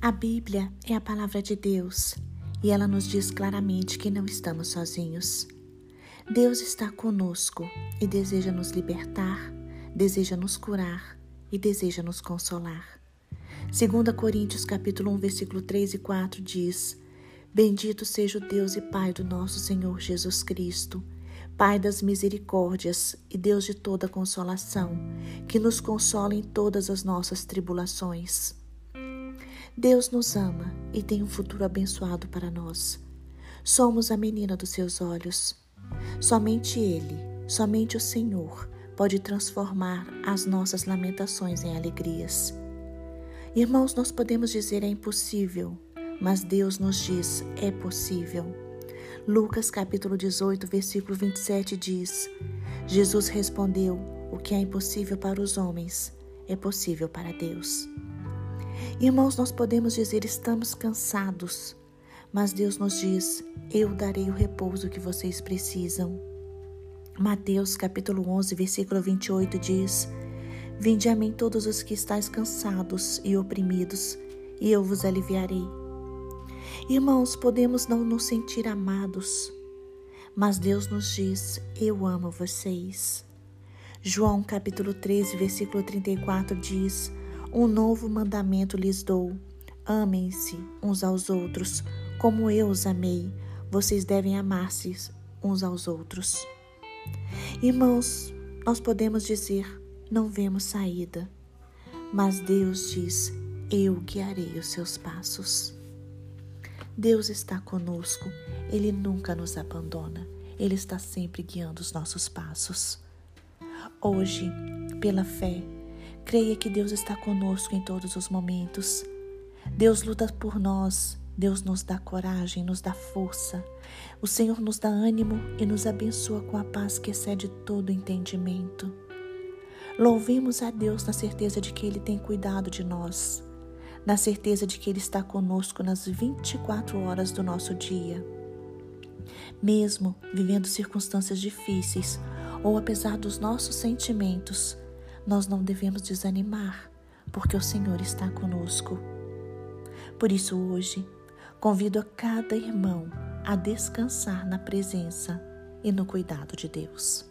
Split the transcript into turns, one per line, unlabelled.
A Bíblia é a palavra de Deus e ela nos diz claramente que não estamos sozinhos. Deus está conosco e deseja nos libertar, deseja nos curar e deseja nos consolar. 2 Coríntios capítulo 1, versículo 3 e 4 diz: Bendito seja o Deus e Pai do nosso Senhor Jesus Cristo, Pai das misericórdias e Deus de toda consolação, que nos consola em todas as nossas tribulações Deus nos ama e tem um futuro abençoado para nós. Somos a menina dos seus olhos. Somente Ele, somente o Senhor, pode transformar as nossas lamentações em alegrias. Irmãos, nós podemos dizer é impossível, mas Deus nos diz é possível. Lucas capítulo 18, versículo 27 diz: Jesus respondeu: O que é impossível para os homens é possível para Deus. Irmãos, nós podemos dizer estamos cansados, mas Deus nos diz: Eu darei o repouso que vocês precisam. Mateus capítulo 11, versículo 28 diz: Vinde a mim todos os que estáis cansados e oprimidos, e eu vos aliviarei. Irmãos, podemos não nos sentir amados, mas Deus nos diz: Eu amo vocês. João capítulo 13, versículo 34 diz: um novo mandamento lhes dou: amem-se uns aos outros, como eu os amei. Vocês devem amar-se uns aos outros. Irmãos, nós podemos dizer: não vemos saída, mas Deus diz: eu guiarei os seus passos. Deus está conosco, Ele nunca nos abandona, Ele está sempre guiando os nossos passos. Hoje, pela fé, Creia que Deus está conosco em todos os momentos. Deus luta por nós, Deus nos dá coragem, nos dá força. O Senhor nos dá ânimo e nos abençoa com a paz que excede todo entendimento. Louvemos a Deus na certeza de que Ele tem cuidado de nós, na certeza de que Ele está conosco nas 24 horas do nosso dia. Mesmo vivendo circunstâncias difíceis ou apesar dos nossos sentimentos, nós não devemos desanimar, porque o Senhor está conosco. Por isso, hoje, convido a cada irmão a descansar na presença e no cuidado de Deus.